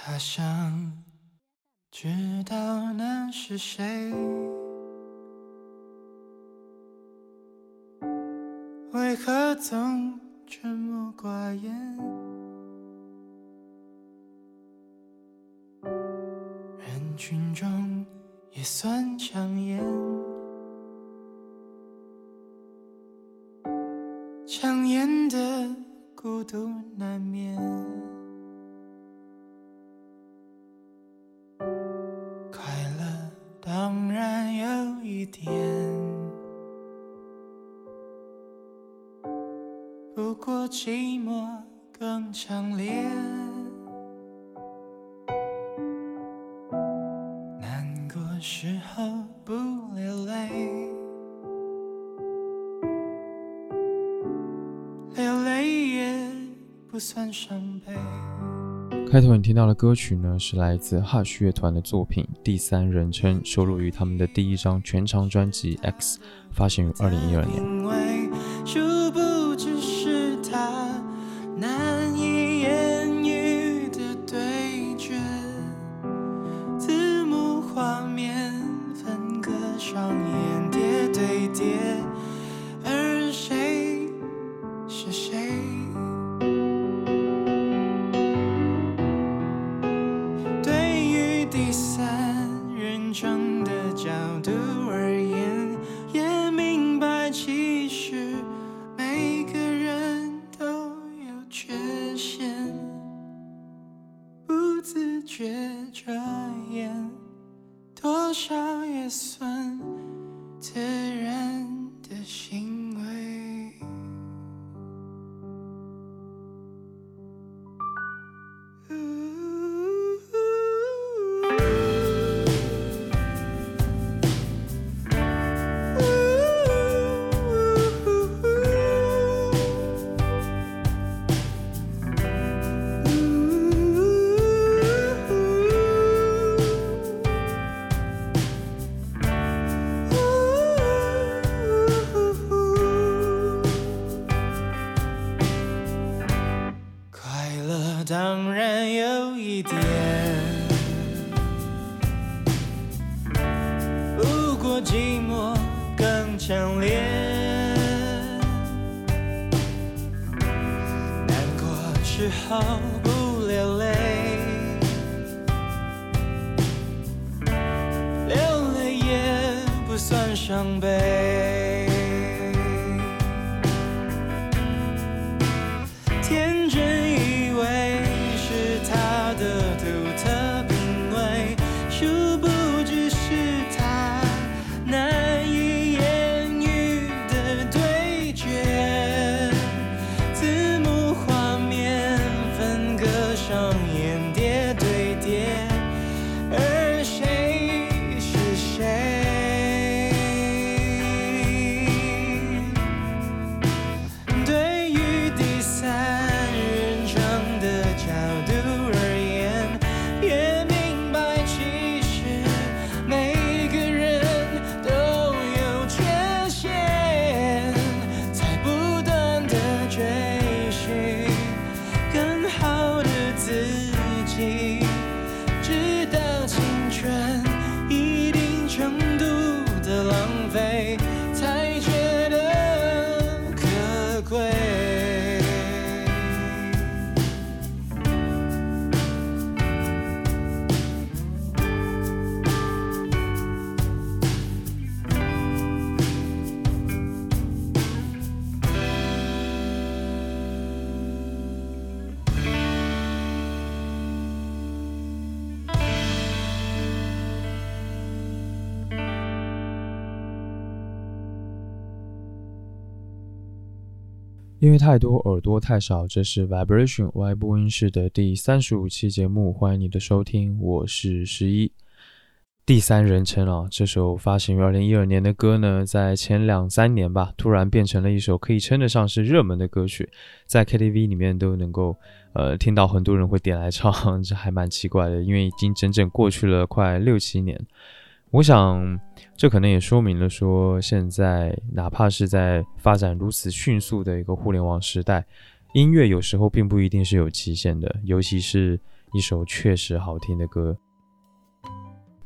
他想知道那是谁，为何总沉默寡言？人群中也算抢眼，开头你听到的歌曲呢，是来自 Hush 乐团的作品《第三人称》，收录于他们的第一张全长专辑《X》，发行于二零一二年。因为太多，耳朵太少。这是 Vibration Y 播音室的第三十五期节目，欢迎你的收听，我是十一。第三人称啊，这首发行于二零一二年的歌呢，在前两三年吧，突然变成了一首可以称得上是热门的歌曲，在 KTV 里面都能够呃听到很多人会点来唱，这还蛮奇怪的，因为已经整整过去了快六七年。我想，这可能也说明了说，现在哪怕是在发展如此迅速的一个互联网时代，音乐有时候并不一定是有极限的，尤其是一首确实好听的歌。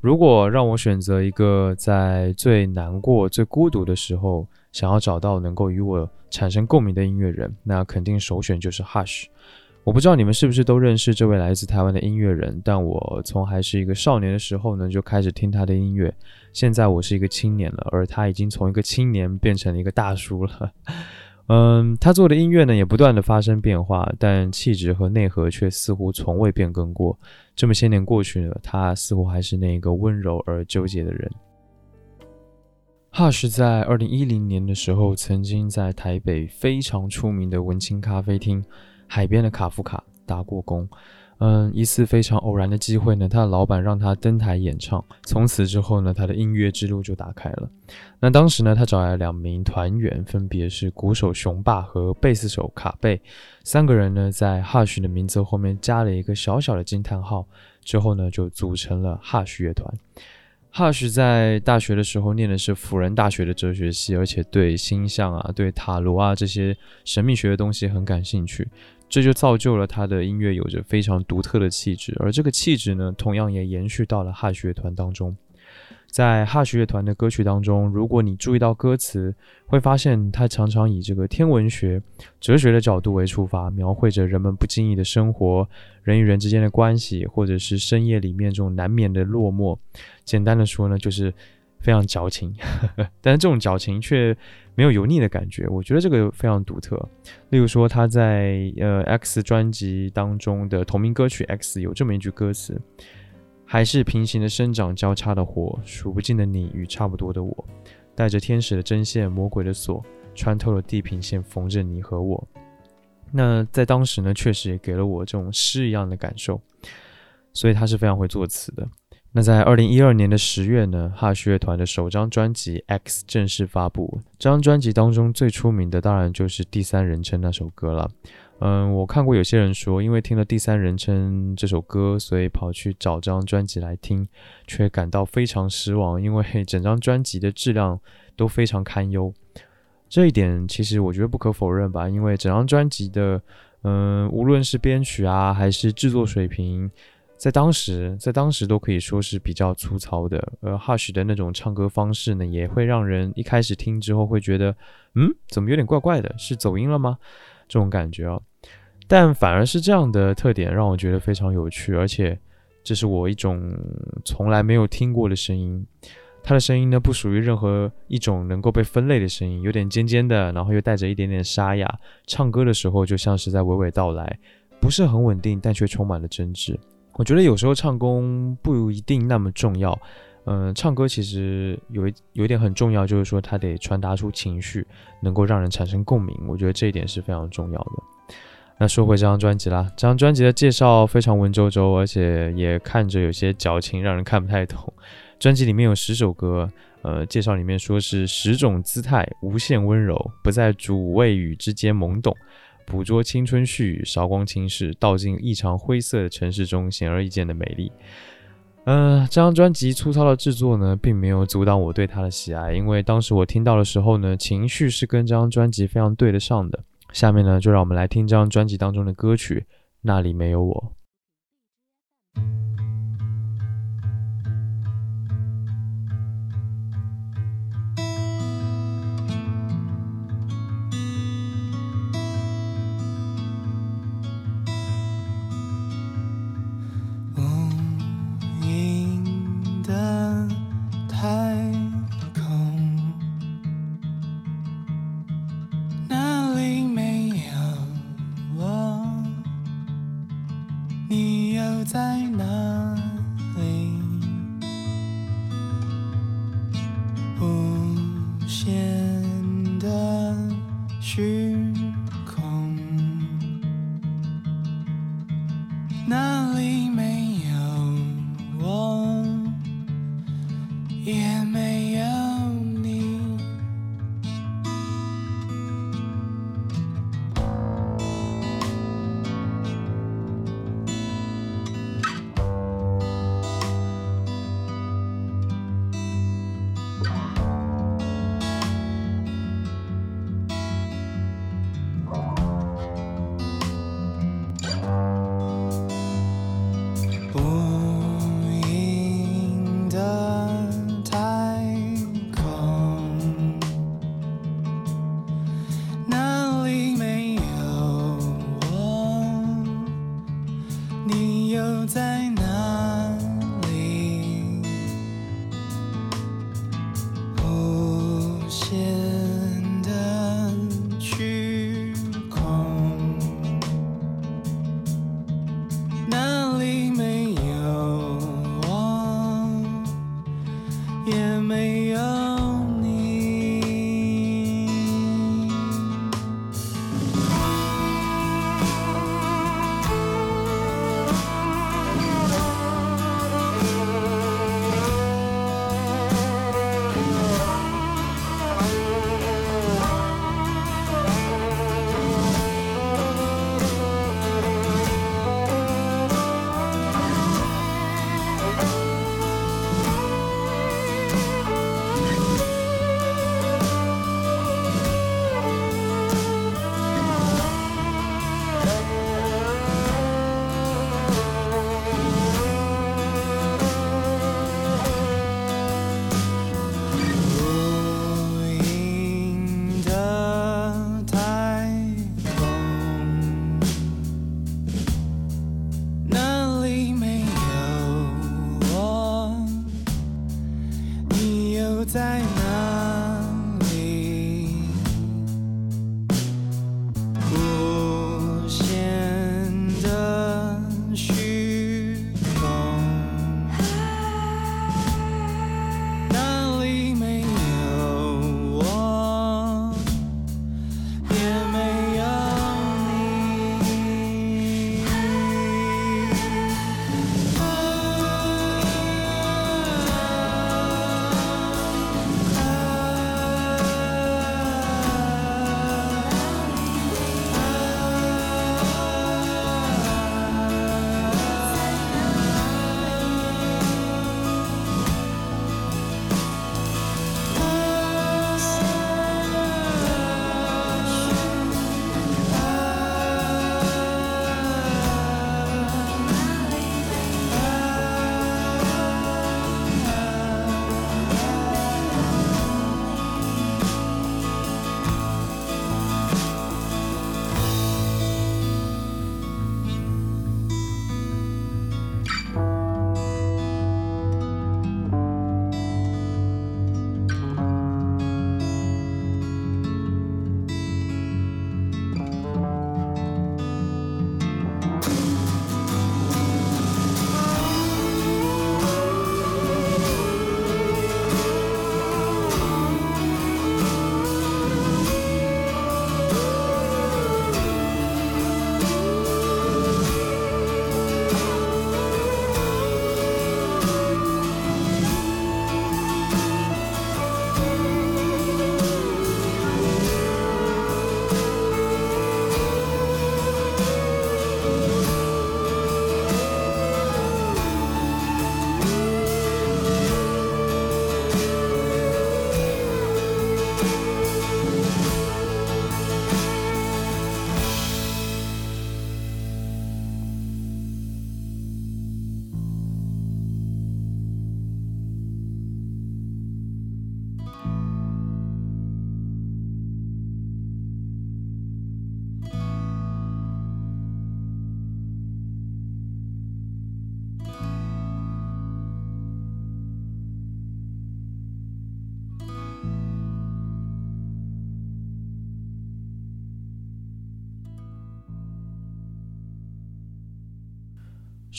如果让我选择一个在最难过、最孤独的时候，想要找到能够与我产生共鸣的音乐人，那肯定首选就是 Hush。我不知道你们是不是都认识这位来自台湾的音乐人，但我从还是一个少年的时候呢，就开始听他的音乐。现在我是一个青年了，而他已经从一个青年变成了一个大叔了。嗯，他做的音乐呢，也不断的发生变化，但气质和内核却似乎从未变更过。这么些年过去了，他似乎还是那个温柔而纠结的人。Hush 在二零一零年的时候，曾经在台北非常出名的文青咖啡厅。海边的卡夫卡打过工，嗯，一次非常偶然的机会呢，他的老板让他登台演唱，从此之后呢，他的音乐之路就打开了。那当时呢，他找来两名团员，分别是鼓手熊爸和贝斯手卡贝，三个人呢在 Hush 的名字后面加了一个小小的惊叹号，之后呢就组成了 Hush 乐团。Hush 在大学的时候念的是辅仁大学的哲学系，而且对星象啊、对塔罗啊这些神秘学的东西很感兴趣。这就造就了他的音乐有着非常独特的气质，而这个气质呢，同样也延续到了哈学乐团当中。在哈学乐团的歌曲当中，如果你注意到歌词，会发现他常常以这个天文学、哲学的角度为出发，描绘着人们不经意的生活、人与人之间的关系，或者是深夜里面这种难免的落寞。简单的说呢，就是非常矫情，但是这种矫情却。没有油腻的感觉，我觉得这个非常独特。例如说，他在呃 X 专辑当中的同名歌曲《X》有这么一句歌词：“还是平行的生长，交叉的活，数不尽的你与差不多的我，带着天使的针线，魔鬼的锁，穿透了地平线，缝着你和我。”那在当时呢，确实也给了我这种诗一样的感受，所以他是非常会作词的。那在二零一二年的十月呢，哈士乐团的首张专辑《X》正式发布。这张专辑当中最出名的当然就是第三人称那首歌了。嗯，我看过有些人说，因为听了第三人称这首歌，所以跑去找张专辑来听，却感到非常失望，因为整张专辑的质量都非常堪忧。这一点其实我觉得不可否认吧，因为整张专辑的，嗯，无论是编曲啊，还是制作水平。在当时，在当时都可以说是比较粗糙的，而 Hush 的那种唱歌方式呢，也会让人一开始听之后会觉得，嗯，怎么有点怪怪的？是走音了吗？这种感觉啊。但反而是这样的特点让我觉得非常有趣，而且这是我一种从来没有听过的声音。他的声音呢，不属于任何一种能够被分类的声音，有点尖尖的，然后又带着一点点沙哑。唱歌的时候就像是在娓娓道来，不是很稳定，但却充满了真挚。我觉得有时候唱功不一定那么重要，嗯，唱歌其实有一有一点很重要，就是说它得传达出情绪，能够让人产生共鸣。我觉得这一点是非常重要的。那说回这张专辑啦，这张专辑的介绍非常文绉绉，而且也看着有些矫情，让人看不太懂。专辑里面有十首歌，呃，介绍里面说是十种姿态，无限温柔，不在主谓语之间懵懂。捕捉青春絮语，韶光轻逝，倒进异常灰色的城市中，显而易见的美丽。嗯，这张专辑粗糙的制作呢，并没有阻挡我对它的喜爱，因为当时我听到的时候呢，情绪是跟这张专辑非常对得上的。下面呢，就让我们来听这张专辑当中的歌曲，那里没有我。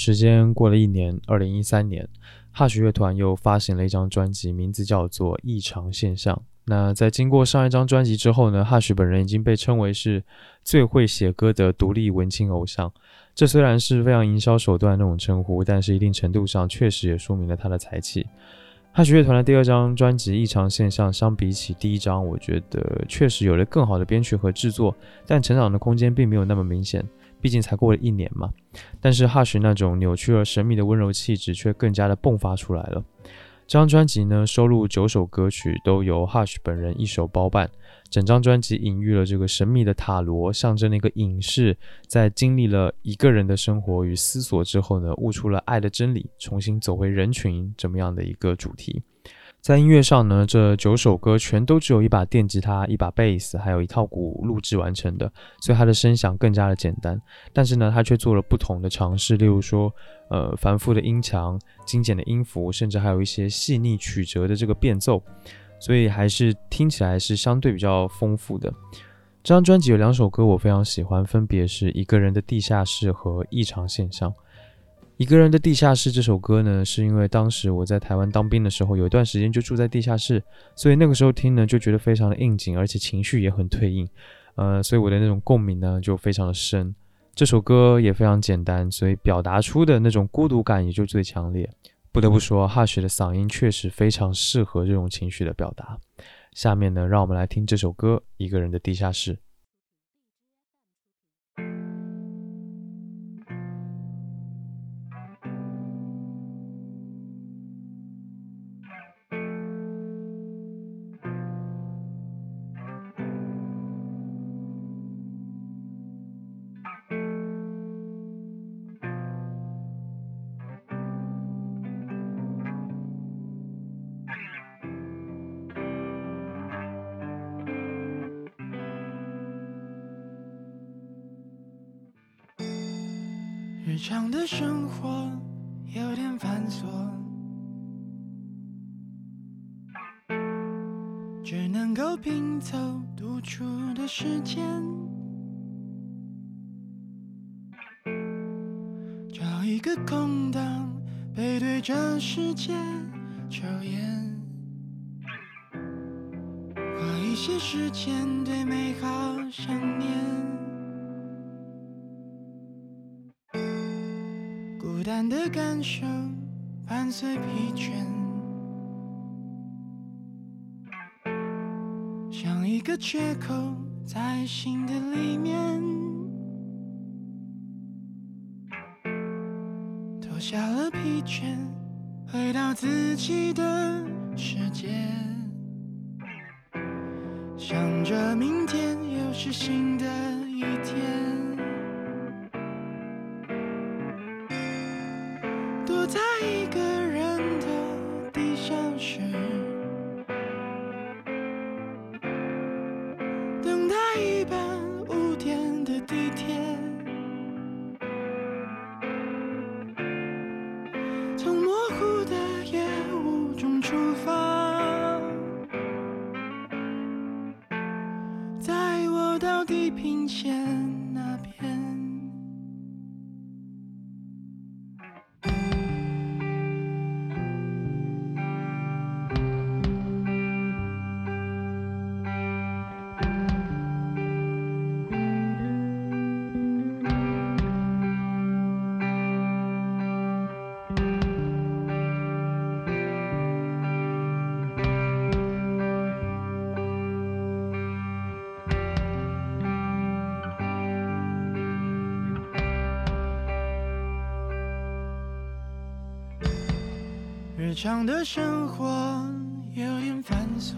时间过了一年，二零一三年，Hush 乐团又发行了一张专辑，名字叫做《异常现象》。那在经过上一张专辑之后呢，Hush 本人已经被称为是最会写歌的独立文青偶像。这虽然是非常营销手段那种称呼，但是一定程度上确实也说明了他的才气。Hush 乐团的第二张专辑《异常现象》，相比起第一张，我觉得确实有了更好的编曲和制作，但成长的空间并没有那么明显。毕竟才过了一年嘛，但是 Hush 那种扭曲而神秘的温柔气质却更加的迸发出来了。这张专辑呢，收录九首歌曲，都由 Hush 本人一手包办。整张专辑隐喻了这个神秘的塔罗，象征那个隐士在经历了一个人的生活与思索之后呢，悟出了爱的真理，重新走回人群这么样的一个主题。在音乐上呢，这九首歌全都只有一把电吉他、一把贝斯，还有一套鼓录制完成的，所以它的声响更加的简单。但是呢，它却做了不同的尝试，例如说，呃，繁复的音墙、精简的音符，甚至还有一些细腻曲折的这个变奏，所以还是听起来是相对比较丰富的。这张专辑有两首歌我非常喜欢，分别是一个人的地下室和异常现象。一个人的地下室这首歌呢，是因为当时我在台湾当兵的时候，有一段时间就住在地下室，所以那个时候听呢就觉得非常的应景，而且情绪也很对应，呃，所以我的那种共鸣呢就非常的深。这首歌也非常简单，所以表达出的那种孤独感也就最强烈。不得不说，Hush 的嗓音确实非常适合这种情绪的表达。下面呢，让我们来听这首歌《一个人的地下室》。找一个空档，背对着世界抽烟，花一些时间对美好想念。孤单的感受伴随疲倦，像一个缺口在心的里面。了疲倦，回到自己的世界，想着明天又是新的一天。日常的生活有点繁琐，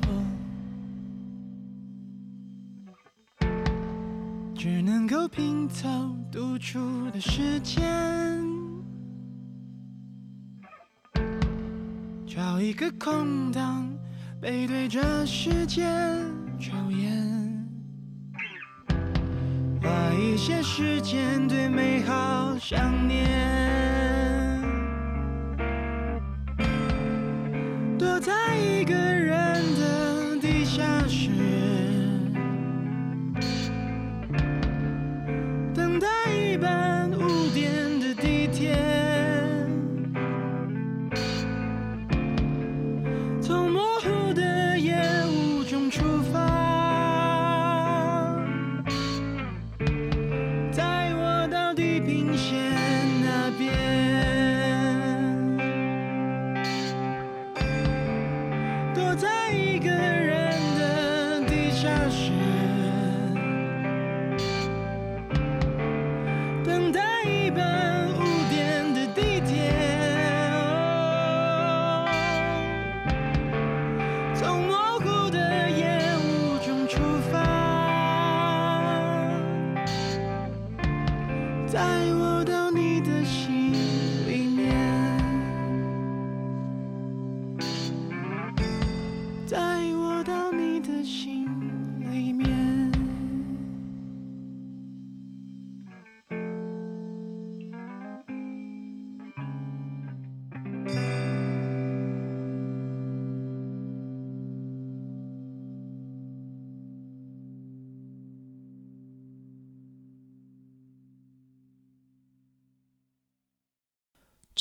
只能够拼凑独处的时间，找一个空档，背对着世界抽烟，花一些时间对美好想念。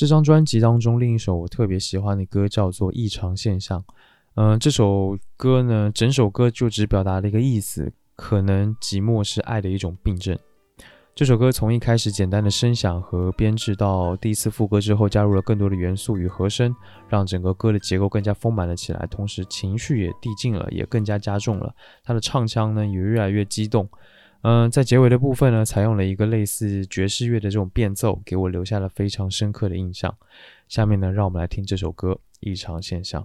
这张专辑当中另一首我特别喜欢的歌叫做《异常现象》。嗯，这首歌呢，整首歌就只表达了一个意思，可能寂寞是爱的一种病症。这首歌从一开始简单的声响和编制，到第一次副歌之后加入了更多的元素与和声，让整个歌的结构更加丰满了起来，同时情绪也递进了，也更加加重了。他的唱腔呢也越来越激动。嗯，在结尾的部分呢，采用了一个类似爵士乐的这种变奏，给我留下了非常深刻的印象。下面呢，让我们来听这首歌《异常现象》。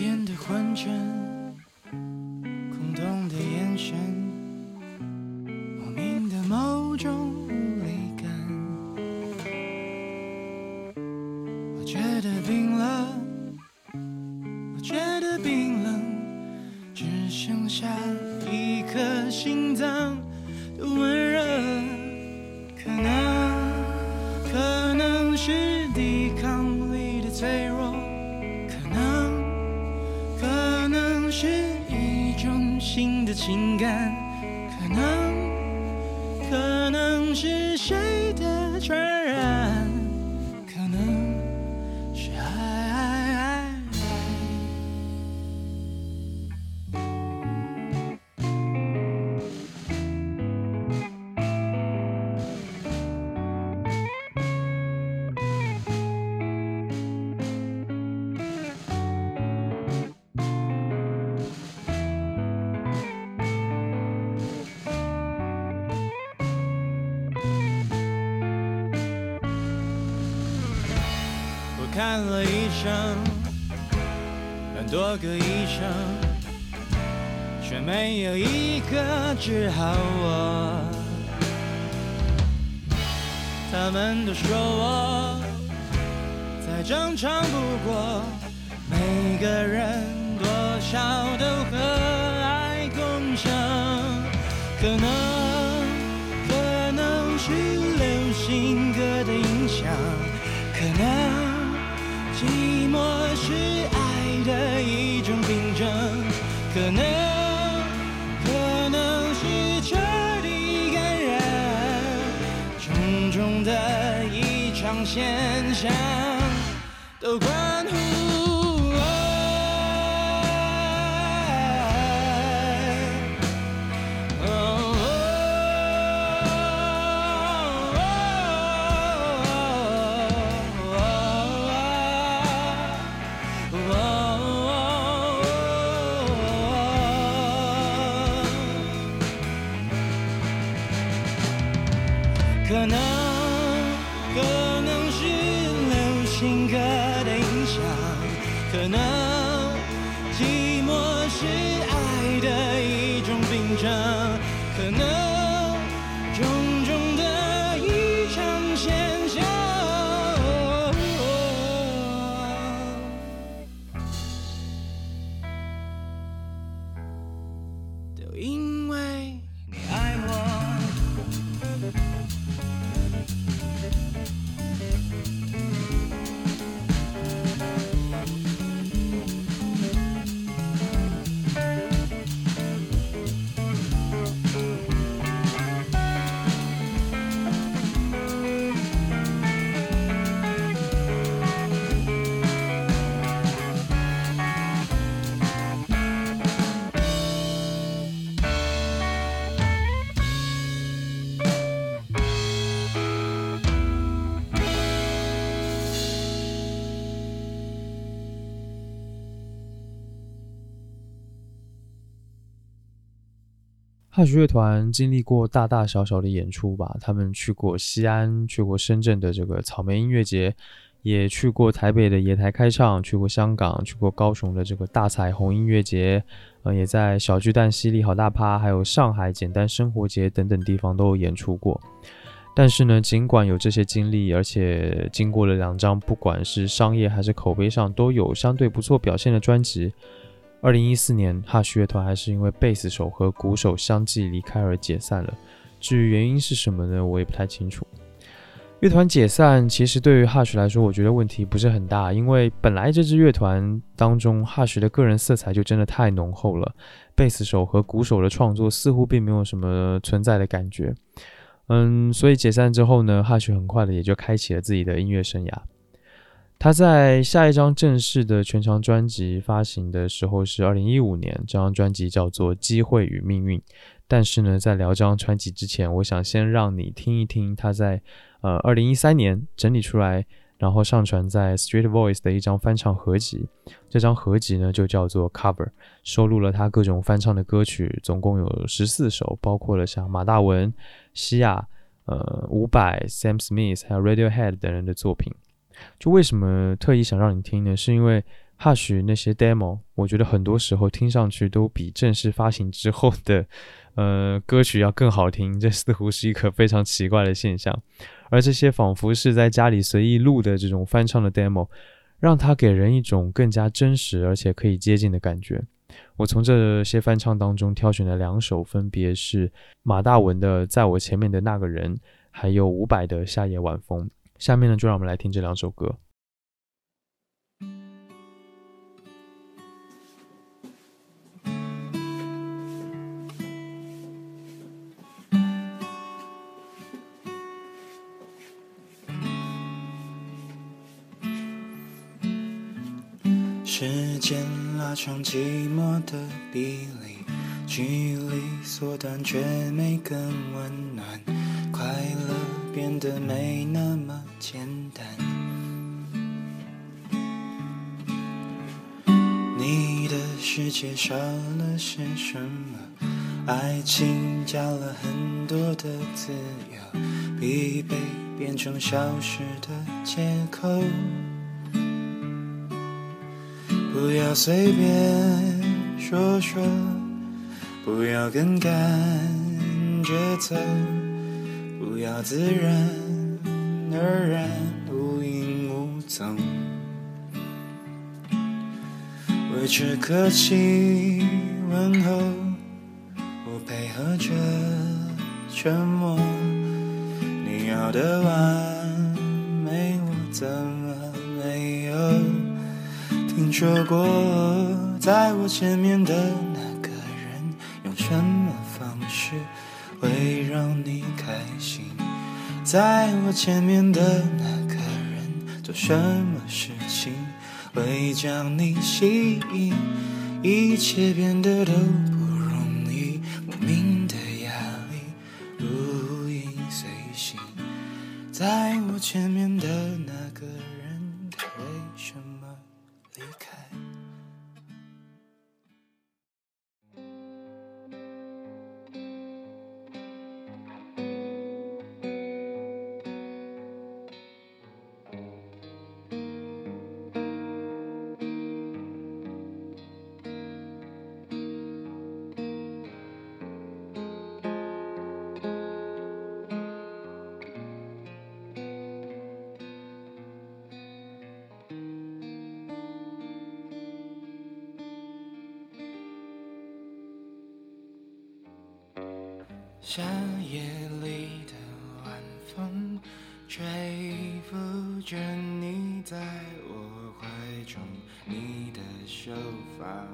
天的昏沉，个医生，却没有一个治好我。他们都说我再正常不过，每个人多少都和爱共生，可能，可能，可能是彻底感染，种种的一场现象都关乎汉学乐团经历过大大小小的演出吧，他们去过西安，去过深圳的这个草莓音乐节，也去过台北的野台开唱，去过香港，去过高雄的这个大彩虹音乐节，呃，也在小巨蛋、犀利好大趴，还有上海简单生活节等等地方都有演出过。但是呢，尽管有这些经历，而且经过了两张不管是商业还是口碑上都有相对不错表现的专辑，二零一四年，Hush 乐团还是因为贝斯手和鼓手相继离开而解散了。至于原因是什么呢？我也不太清楚。乐团解散其实对于 Hush 来说，我觉得问题不是很大，因为本来这支乐团当中 Hush 的个人色彩就真的太浓厚了，贝斯手和鼓手的创作似乎并没有什么存在的感觉。嗯，所以解散之后呢，Hush 很快的也就开启了自己的音乐生涯。他在下一张正式的全长专辑发行的时候是二零一五年，这张专辑叫做《机会与命运》。但是呢，在聊这张专辑之前，我想先让你听一听他在呃二零一三年整理出来，然后上传在 Street Voice 的一张翻唱合集。这张合集呢就叫做 Cover，收录了他各种翻唱的歌曲，总共有十四首，包括了像马大文。西亚、呃，伍佰、Sam Smith 还有 Radiohead 等人的作品，就为什么特意想让你听呢？是因为 Hush 那些 demo，我觉得很多时候听上去都比正式发行之后的呃歌曲要更好听，这似乎是一个非常奇怪的现象。而这些仿佛是在家里随意录的这种翻唱的 demo，让它给人一种更加真实而且可以接近的感觉。我从这些翻唱当中挑选了两首，分别是马大文的《在我前面的那个人》，还有伍佰的《夏夜晚风》。下面呢，就让我们来听这两首歌。时间拉长寂寞的比例，距离缩短却没更温暖，的没那么简单。你的世界少了些什么？爱情加了很多的自由，疲惫变成消失的借口。不要随便说说，不要跟感觉走，不要自然而然无影无踪。维持客气问候，我配合着沉默。你要的完美，我怎么没有？听说过，在我前面的那个人，用什么方式会让你开？在我前面的那个人，做什么事情会将你吸引？一切变得都不容易，莫名的压力如影随形。在我前面的夏夜里的晚风，吹拂着你在我怀中，你的秀发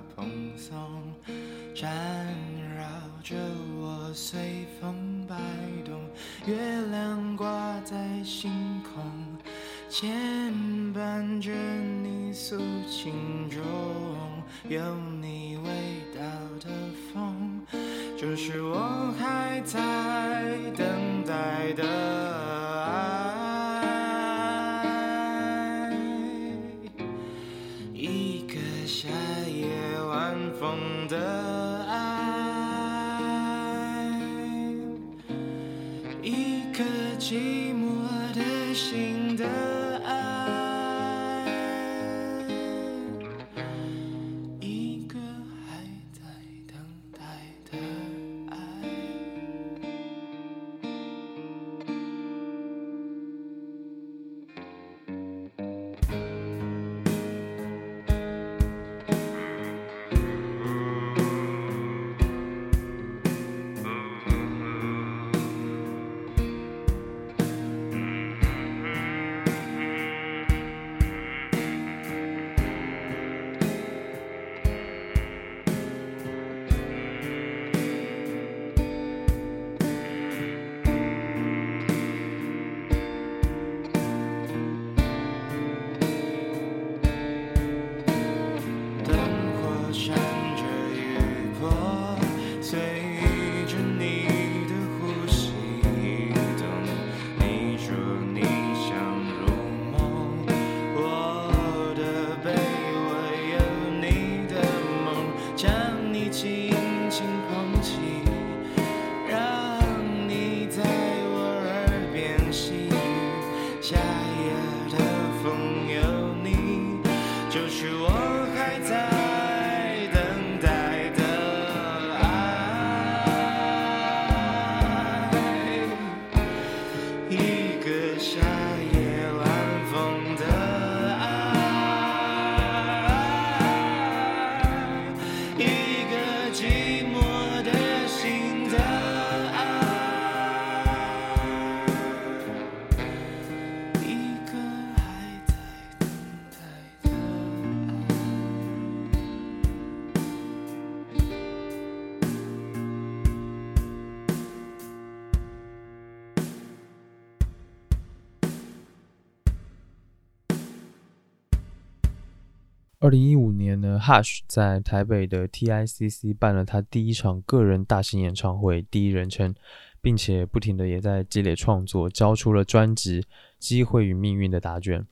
二零一五年呢，Hush 在台北的 TICC 办了他第一场个人大型演唱会《第一人称》，并且不停的也在积累创作，交出了专辑《机会与命运》的答卷。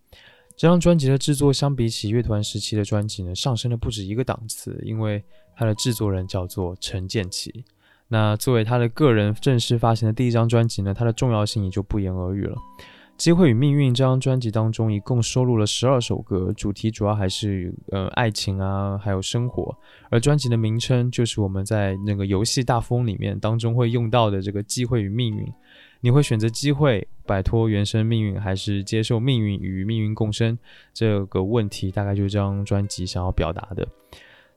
这张专辑的制作相比起乐团时期的专辑呢，上升了不止一个档次，因为它的制作人叫做陈建奇。那作为他的个人正式发行的第一张专辑呢，它的重要性也就不言而喻了。《机会与命运》这张专辑当中，一共收录了十二首歌，主题主要还是呃爱情啊，还有生活。而专辑的名称就是我们在那个游戏大富翁里面当中会用到的这个“机会与命运”。你会选择机会摆脱原生命运，还是接受命运与命运共生？这个问题大概就是这张专辑想要表达的。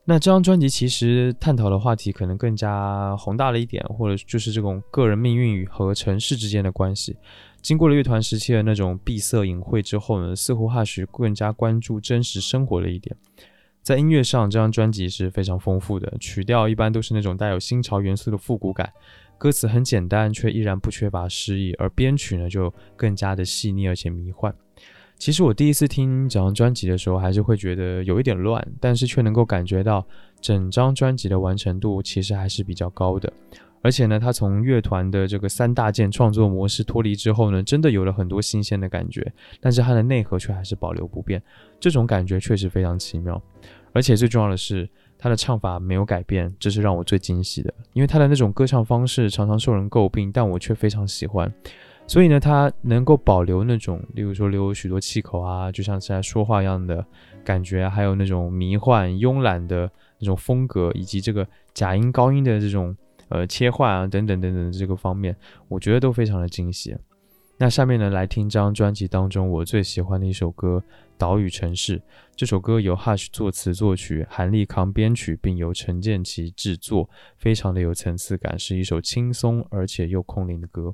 那这张专辑其实探讨的话题可能更加宏大了一点，或者就是这种个人命运与和城市之间的关系。经过了乐团时期的那种闭塞隐晦之后呢，似乎哈许更加关注真实生活了一点。在音乐上，这张专辑是非常丰富的，曲调一般都是那种带有新潮元素的复古感，歌词很简单，却依然不缺乏诗意，而编曲呢就更加的细腻而且迷幻。其实我第一次听整张专辑的时候，还是会觉得有一点乱，但是却能够感觉到整张专辑的完成度其实还是比较高的。而且呢，他从乐团的这个三大件创作模式脱离之后呢，真的有了很多新鲜的感觉，但是它的内核却还是保留不变，这种感觉确实非常奇妙。而且最重要的是，他的唱法没有改变，这是让我最惊喜的，因为他的那种歌唱方式常常受人诟病，但我却非常喜欢。所以呢，他能够保留那种，例如说留有许多气口啊，就像是在说话一样的感觉，还有那种迷幻、慵懒的那种风格，以及这个假音、高音的这种呃切换啊，等等等等的这个方面，我觉得都非常的惊喜。那下面呢，来听张专辑当中我最喜欢的一首歌《岛屿城市》。这首歌由 Hush 作词作曲，韩立康编曲，并由陈建奇制作，非常的有层次感，是一首轻松而且又空灵的歌。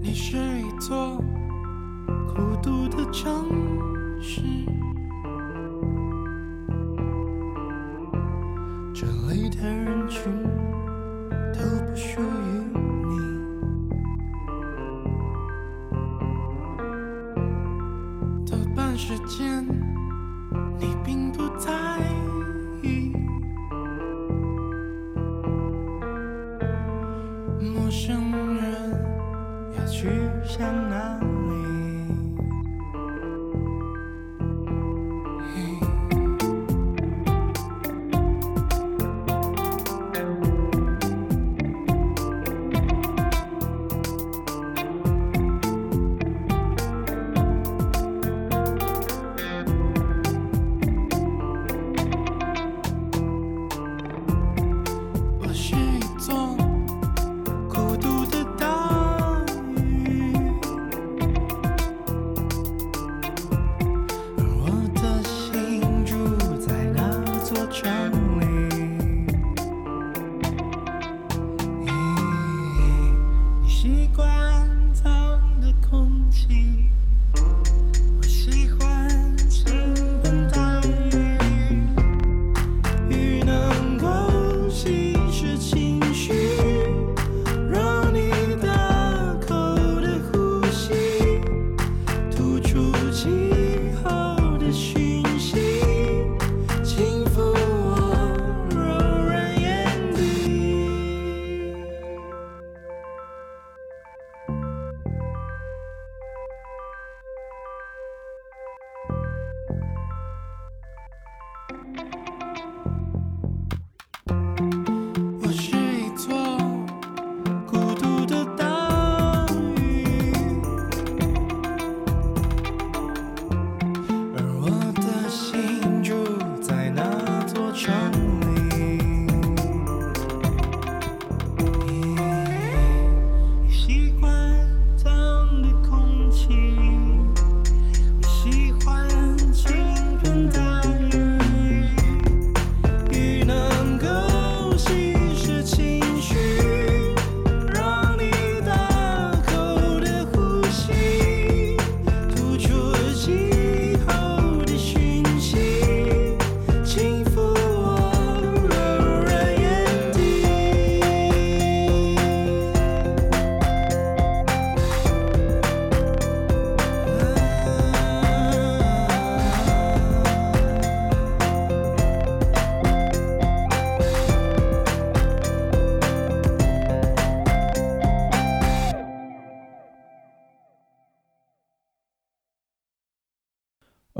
你是城市，这里的人群都不属于你。多半时间，你并不在意。陌生人。要去向哪里？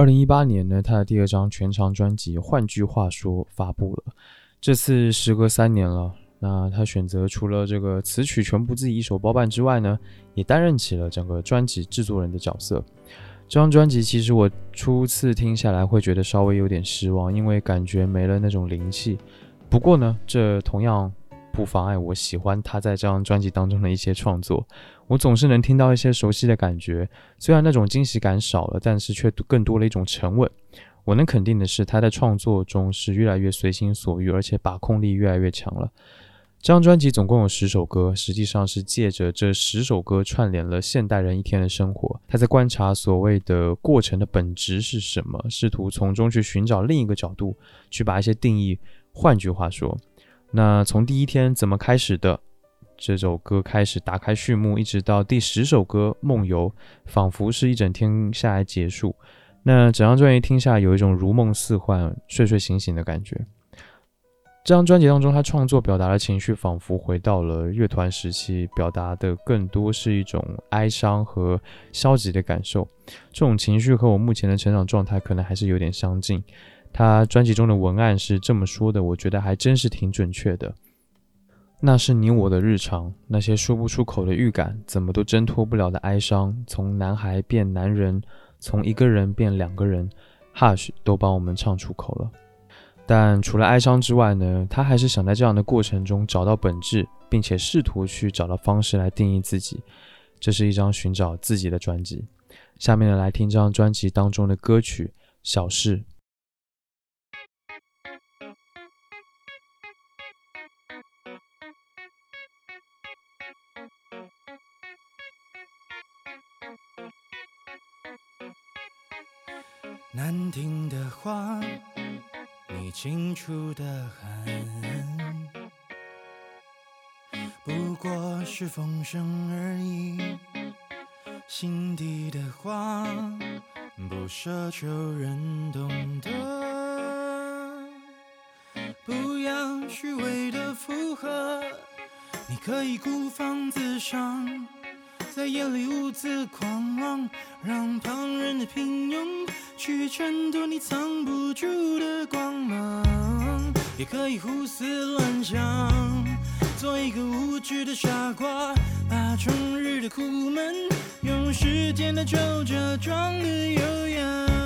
二零一八年呢，他的第二张全长专辑《换句话说》发布了。这次时隔三年了，那他选择除了这个词曲全部自己一手包办之外呢，也担任起了整个专辑制作人的角色。这张专辑其实我初次听下来会觉得稍微有点失望，因为感觉没了那种灵气。不过呢，这同样不妨碍我喜欢他在这张专辑当中的一些创作。我总是能听到一些熟悉的感觉，虽然那种惊喜感少了，但是却更多了一种沉稳。我能肯定的是，他在创作中是越来越随心所欲，而且把控力越来越强了。这张专辑总共有十首歌，实际上是借着这十首歌串联了现代人一天的生活。他在观察所谓的过程的本质是什么，试图从中去寻找另一个角度，去把一些定义。换句话说，那从第一天怎么开始的？这首歌开始打开序幕，一直到第十首歌《梦游》，仿佛是一整天下来结束。那整张专辑听下来，有一种如梦似幻、睡睡醒醒的感觉。这张专辑当中，他创作表达的情绪仿佛回到了乐团时期，表达的更多是一种哀伤和消极的感受。这种情绪和我目前的成长状态可能还是有点相近。他专辑中的文案是这么说的，我觉得还真是挺准确的。那是你我的日常，那些说不出口的预感，怎么都挣脱不了的哀伤。从男孩变男人，从一个人变两个人，Hush 都帮我们唱出口了。但除了哀伤之外呢，他还是想在这样的过程中找到本质，并且试图去找到方式来定义自己。这是一张寻找自己的专辑。下面呢，来听这张专辑当中的歌曲《小事》。难听的话，你清楚的很，不过是风声而已。心底的话，不奢求人懂得。不要虚伪的附和，你可以孤芳自赏，在夜里兀自狂妄，让旁人的平庸。去衬托你藏不住的光芒，也可以胡思乱想，做一个无知的傻瓜，把终日的苦闷用时间的皱褶装得优雅。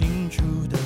清楚的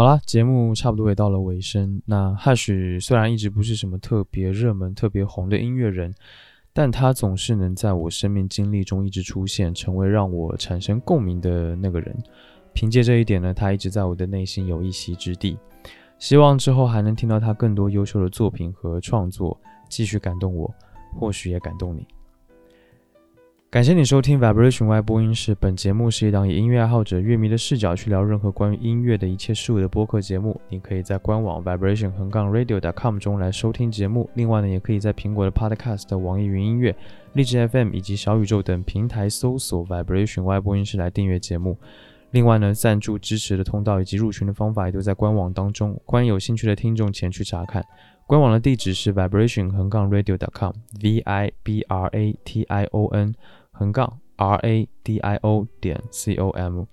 好啦，节目差不多也到了尾声。那 Hush 虽然一直不是什么特别热门、特别红的音乐人，但他总是能在我生命经历中一直出现，成为让我产生共鸣的那个人。凭借这一点呢，他一直在我的内心有一席之地。希望之后还能听到他更多优秀的作品和创作，继续感动我，或许也感动你。感谢你收听 Vibration Y 播音室。本节目是一档以音乐爱好者、乐迷的视角去聊任何关于音乐的一切事物的播客节目。你可以在官网 vibration- 横杠 radio.com 中来收听节目。另外呢，也可以在苹果的 Podcast、网易云音乐、荔枝 FM 以及小宇宙等平台搜索 Vibration Y 播音室来订阅节目。另外呢，赞助支持的通道以及入群的方法也都在官网当中，欢迎有兴趣的听众前去查看。官网的地址是 vibration- 横杠 radio.com，v i b r a t i o n。横杠 r a d i o 点 c o m，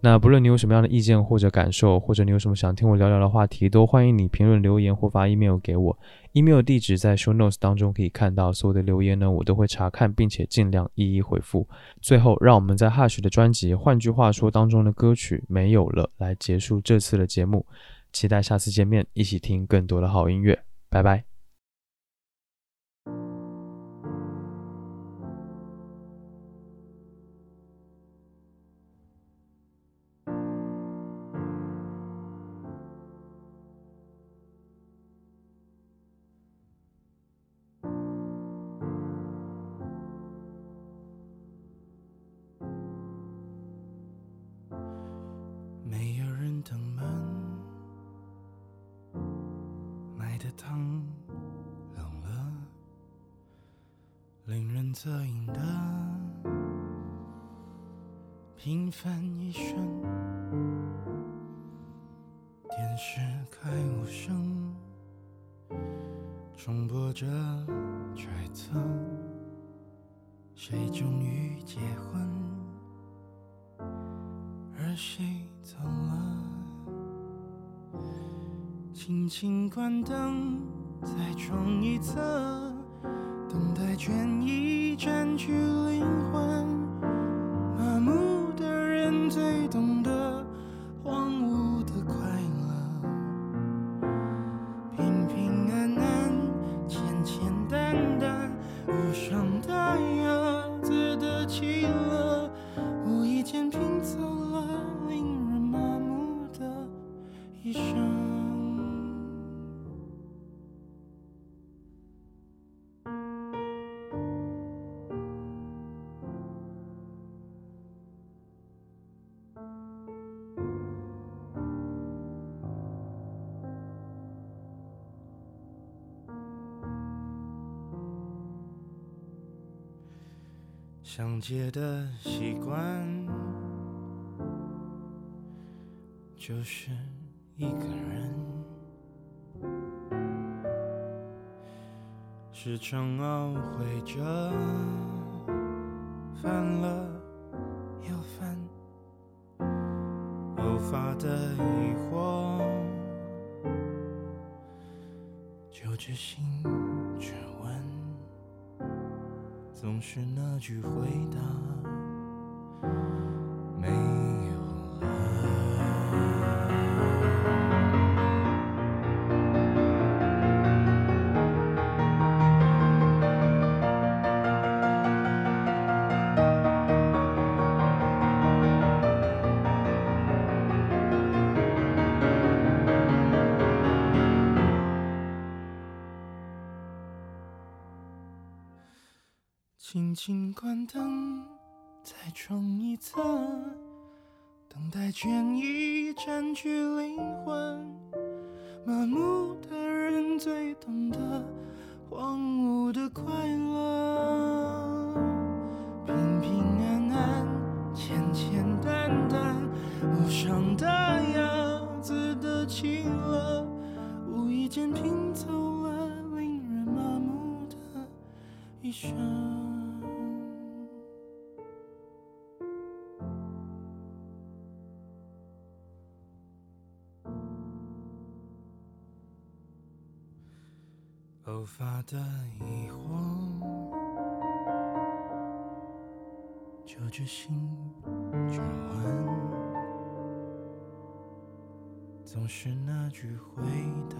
那不论你有什么样的意见或者感受，或者你有什么想听我聊聊的话题，都欢迎你评论留言或发 email 给我。email 地址在 show notes 当中可以看到，所有的留言呢，我都会查看，并且尽量一一回复。最后，让我们在 Hush 的专辑《换句话说》当中的歌曲《没有了》来结束这次的节目。期待下次见面，一起听更多的好音乐。拜拜。轻轻关灯，再装一侧，等待倦意占据灵魂。麻木的人最懂想借的习惯，就是一个人，时常懊悔着，犯了又犯，偶发的疑惑，就只心总是那句回答，轻轻关灯，再装一侧，等待倦意占据灵魂。麻木的人最懂得荒芜的快乐，平平安安，简简单单，无伤大雅，自得其乐。无意间拼凑了令人麻木的一生。偶发的疑惑，就决心转弯，总是那句回答。